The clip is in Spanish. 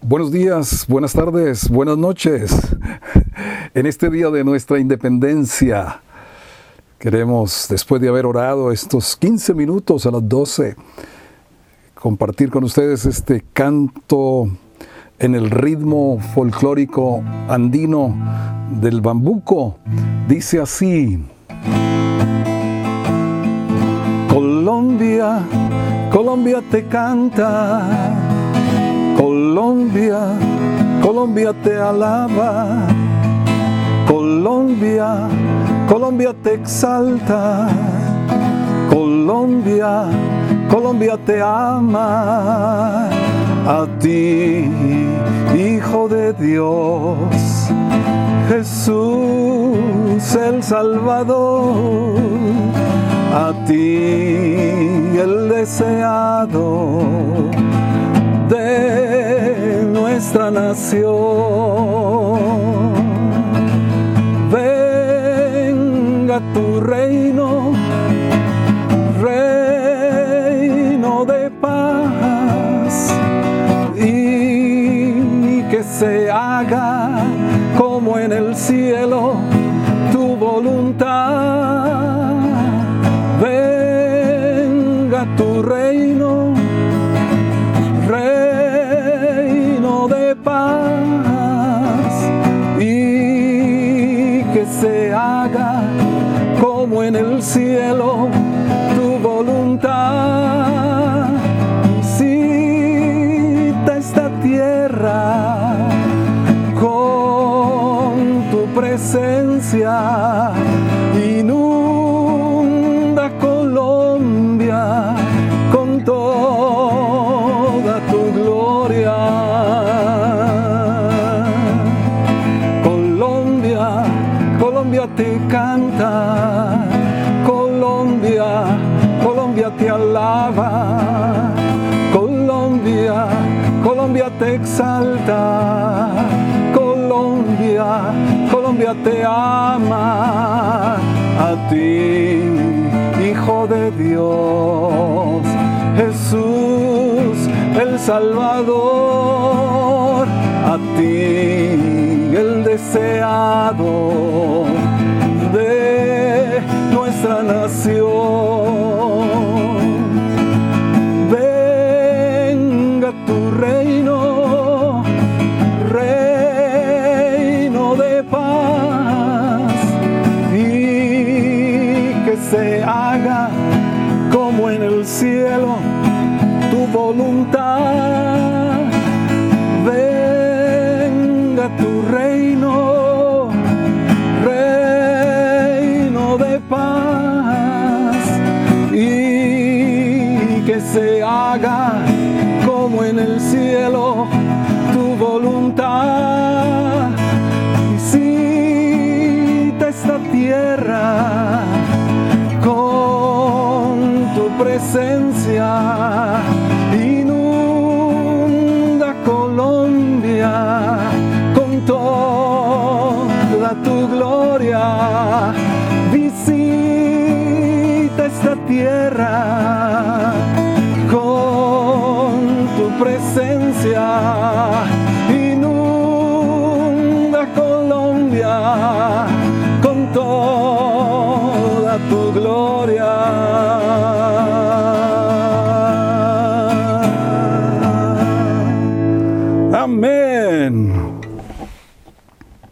Buenos días, buenas tardes, buenas noches. En este día de nuestra independencia, queremos, después de haber orado estos 15 minutos a las 12, compartir con ustedes este canto en el ritmo folclórico andino del bambuco. Dice así. Colombia, Colombia te canta Colombia, Colombia te alaba. Colombia, Colombia te exalta. Colombia, Colombia te ama. A ti, Hijo de Dios, Jesús el Salvador. A ti el deseado de nuestra nación. Venga tu reino, reino de paz, y que se haga como en el cielo tu voluntad. Se haga como en el cielo tu voluntad. Visita esta tierra con tu presencia, canta, Colombia, Colombia te alaba, Colombia, Colombia te exalta, Colombia, Colombia te ama, a ti, Hijo de Dios, Jesús el Salvador, a ti el deseado de nuestra nación. Venga tu reino, reino de paz, y que se haga como en el cielo tu voluntad. Venga tu reino, que se haga como en el cielo tu voluntad. Visita esta tierra con tu presencia. Inunda Colombia con toda tu gloria. Visita esta tierra